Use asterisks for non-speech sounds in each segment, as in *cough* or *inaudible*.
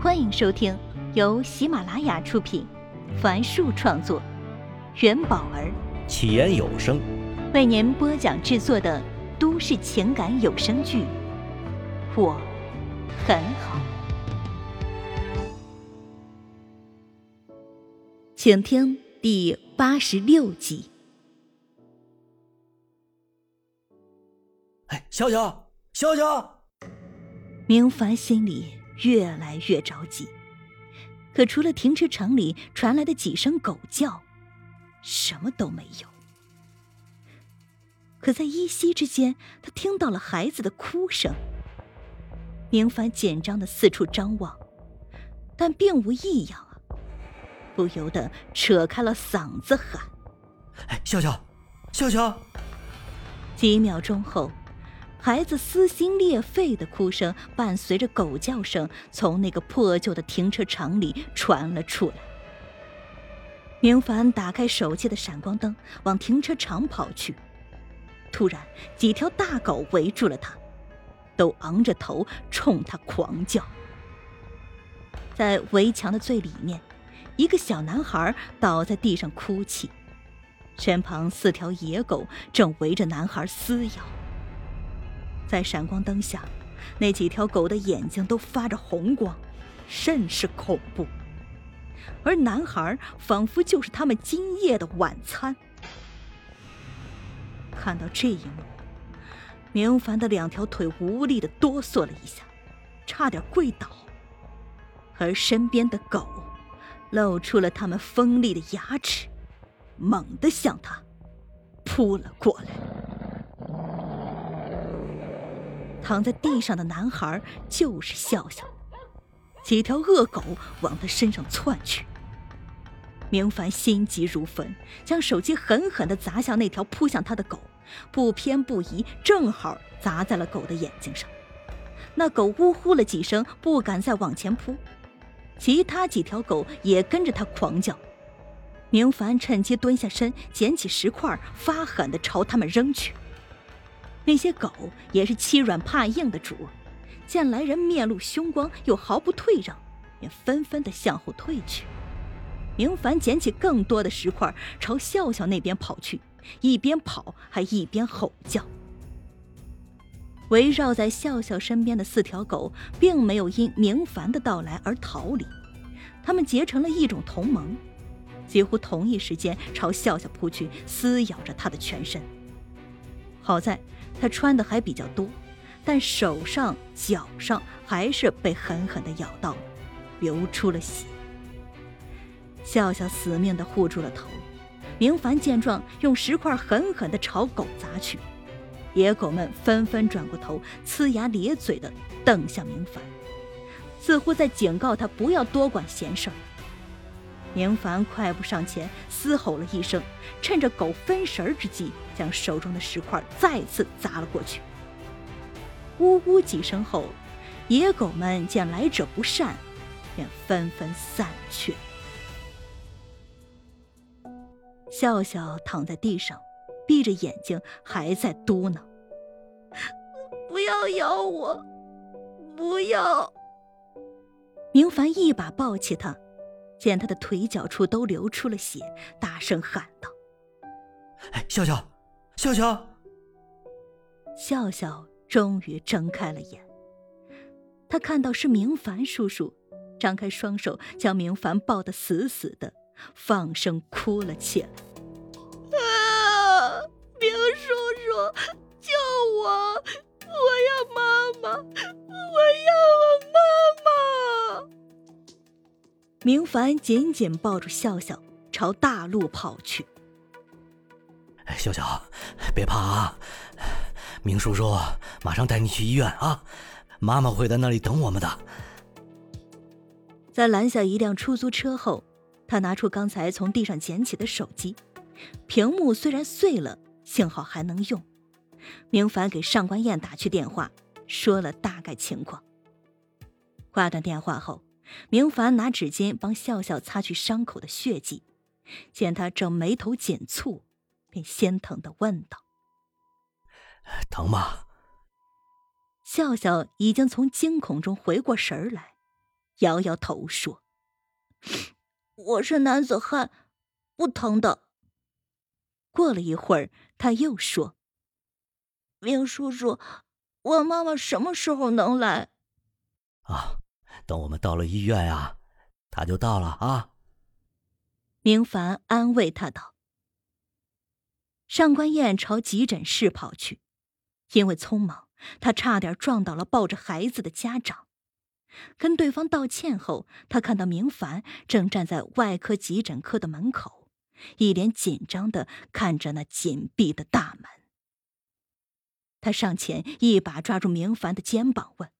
欢迎收听由喜马拉雅出品，凡树创作，元宝儿起言有声为您播讲制作的都市情感有声剧《我很好》，请听第八十六集。哎，笑笑，笑笑！明凡心里越来越着急，可除了停车场里传来的几声狗叫，什么都没有。可在依稀之间，他听到了孩子的哭声。明凡紧张的四处张望，但并无异样啊，不由得扯开了嗓子喊：“哎，笑笑，笑笑！”几秒钟后。孩子撕心裂肺的哭声伴随着狗叫声从那个破旧的停车场里传了出来。明凡打开手机的闪光灯，往停车场跑去。突然，几条大狗围住了他，都昂着头冲他狂叫。在围墙的最里面，一个小男孩倒在地上哭泣，身旁四条野狗正围着男孩撕咬。在闪光灯下，那几条狗的眼睛都发着红光，甚是恐怖。而男孩仿佛就是他们今夜的晚餐。看到这一幕，明凡的两条腿无力的哆嗦了一下，差点跪倒。而身边的狗露出了他们锋利的牙齿，猛地向他扑了过来。躺在地上的男孩就是笑笑，几条恶狗往他身上窜去。明凡心急如焚，将手机狠狠地砸向那条扑向他的狗，不偏不倚，正好砸在了狗的眼睛上。那狗呜呼了几声，不敢再往前扑。其他几条狗也跟着他狂叫。明凡趁机蹲下身，捡起石块，发狠地朝他们扔去。那些狗也是欺软怕硬的主，见来人面露凶光，又毫不退让，便纷纷的向后退去。明凡捡起更多的石块，朝笑笑那边跑去，一边跑还一边吼叫。围绕在笑笑身边的四条狗，并没有因明凡的到来而逃离，他们结成了一种同盟，几乎同一时间朝笑笑扑去，撕咬着他的全身。好在。他穿的还比较多，但手上、脚上还是被狠狠的咬到了，流出了血。笑笑死命的护住了头。明凡见状，用石块狠狠的朝狗砸去。野狗们纷纷转过头，呲牙咧嘴的瞪向明凡，似乎在警告他不要多管闲事儿。明凡快步上前，嘶吼了一声，趁着狗分神之际，将手中的石块再次砸了过去。呜呜几声后，野狗们见来者不善，便纷纷散去。笑笑躺在地上，闭着眼睛，还在嘟囔：“不要咬我，不要！”明凡一把抱起他。见他的腿脚处都流出了血，大声喊道：“哎，笑笑，笑笑！”笑笑终于睁开了眼，他看到是明凡叔叔，张开双手将明凡抱得死死的，放声哭了起来：“啊，明叔叔，救我！我要妈妈，明凡紧紧抱住笑笑，朝大路跑去。笑笑，别怕啊！明叔叔马上带你去医院啊！妈妈会在那里等我们的。在拦下一辆出租车后，他拿出刚才从地上捡起的手机，屏幕虽然碎了，幸好还能用。明凡给上官燕打去电话，说了大概情况。挂断电话后。明凡拿纸巾帮笑笑擦去伤口的血迹，见他正眉头紧蹙，便心疼的问道：“疼吗？”笑笑已经从惊恐中回过神来，摇摇头说：“我是男子汉，不疼的。”过了一会儿，他又说：“明叔叔，我妈妈什么时候能来？”啊，等我们到了医院呀，他就到了啊。明凡安慰他道。上官燕朝急诊室跑去，因为匆忙，她差点撞倒了抱着孩子的家长。跟对方道歉后，他看到明凡正站在外科急诊科的门口，一脸紧张的看着那紧闭的大门。他上前一把抓住明凡的肩膀，问：“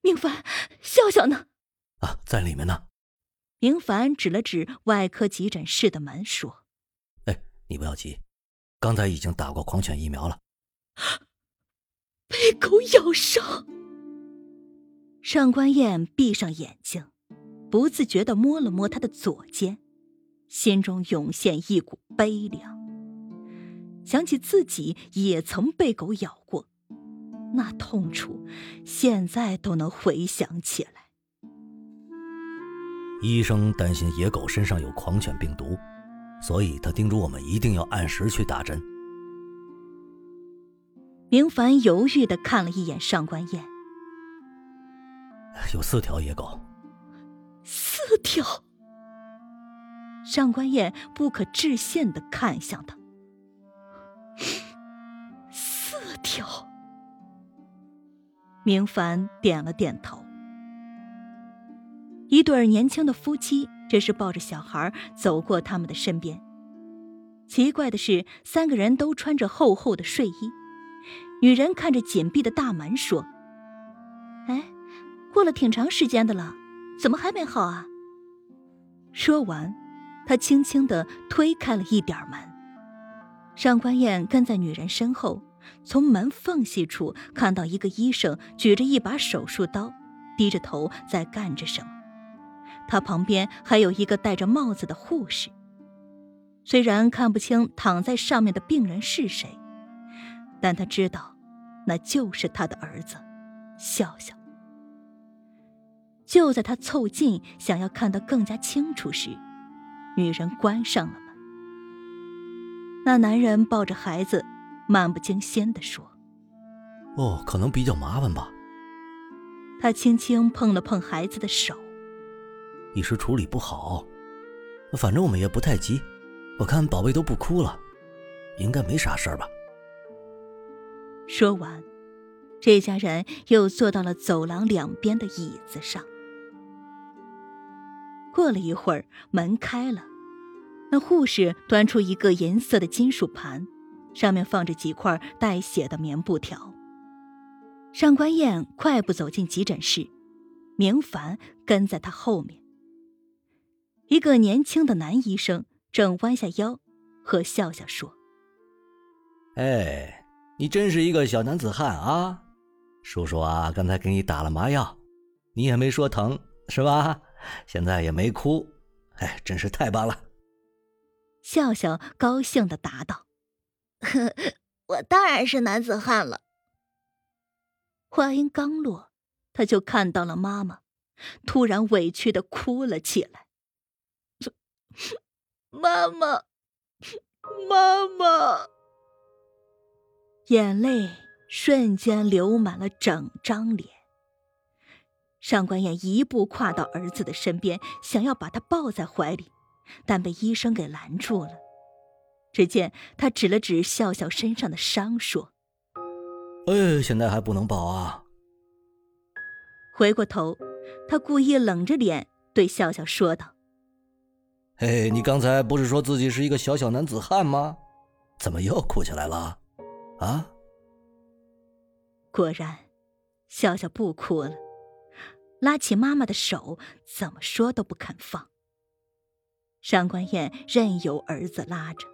明凡，笑笑呢？”“啊，在里面呢。”明凡指了指外科急诊室的门，说：“哎，你不要急，刚才已经打过狂犬疫苗了。”被狗咬伤。上官燕闭上眼睛，不自觉的摸了摸他的左肩，心中涌现一股悲凉。想起自己也曾被狗咬过，那痛楚，现在都能回想起来。医生担心野狗身上有狂犬病毒，所以他叮嘱我们一定要按时去打针。明凡犹豫的看了一眼上官燕。有四条野狗，四条。上官燕不可置信的看向他，*laughs* 四条。明凡点了点头。一对年轻的夫妻这是抱着小孩走过他们的身边。奇怪的是，三个人都穿着厚厚的睡衣。女人看着紧闭的大门说：“哎。”过了挺长时间的了，怎么还没好啊？说完，他轻轻的推开了一点门。上官燕跟在女人身后，从门缝隙处看到一个医生举着一把手术刀，低着头在干着什么。他旁边还有一个戴着帽子的护士。虽然看不清躺在上面的病人是谁，但他知道，那就是他的儿子，笑笑。就在他凑近，想要看得更加清楚时，女人关上了门。那男人抱着孩子，漫不经心地说：“哦，可能比较麻烦吧。”他轻轻碰了碰孩子的手，一时处理不好。反正我们也不太急，我看宝贝都不哭了，应该没啥事儿吧。说完，这家人又坐到了走廊两边的椅子上。过了一会儿，门开了，那护士端出一个银色的金属盘，上面放着几块带血的棉布条。上官燕快步走进急诊室，明凡跟在他后面。一个年轻的男医生正弯下腰，和笑笑说：“哎，你真是一个小男子汉啊！叔叔啊，刚才给你打了麻药，你也没说疼，是吧？”现在也没哭，哎，真是太棒了！笑笑高兴的答道：“ *laughs* 我当然是男子汉了。”话音刚落，他就看到了妈妈，突然委屈的哭了起来：“妈妈，妈妈！”眼泪瞬间流满了整张脸。上官燕一步跨到儿子的身边，想要把他抱在怀里，但被医生给拦住了。只见他指了指笑笑身上的伤，说：“哎，现在还不能抱啊。”回过头，他故意冷着脸对笑笑说道：“哎，你刚才不是说自己是一个小小男子汉吗？怎么又哭起来了？啊？”果然，笑笑不哭了。拉起妈妈的手，怎么说都不肯放。上官燕任由儿子拉着，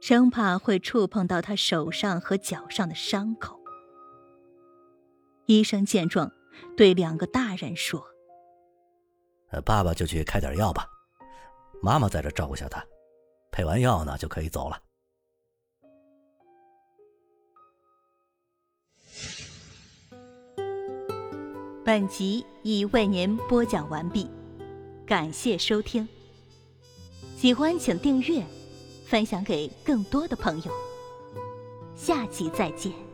生怕会触碰到他手上和脚上的伤口。医生见状，对两个大人说：“爸爸就去开点药吧，妈妈在这照顾下他，配完药呢就可以走了。”本集。已为您播讲完毕，感谢收听。喜欢请订阅，分享给更多的朋友。下集再见。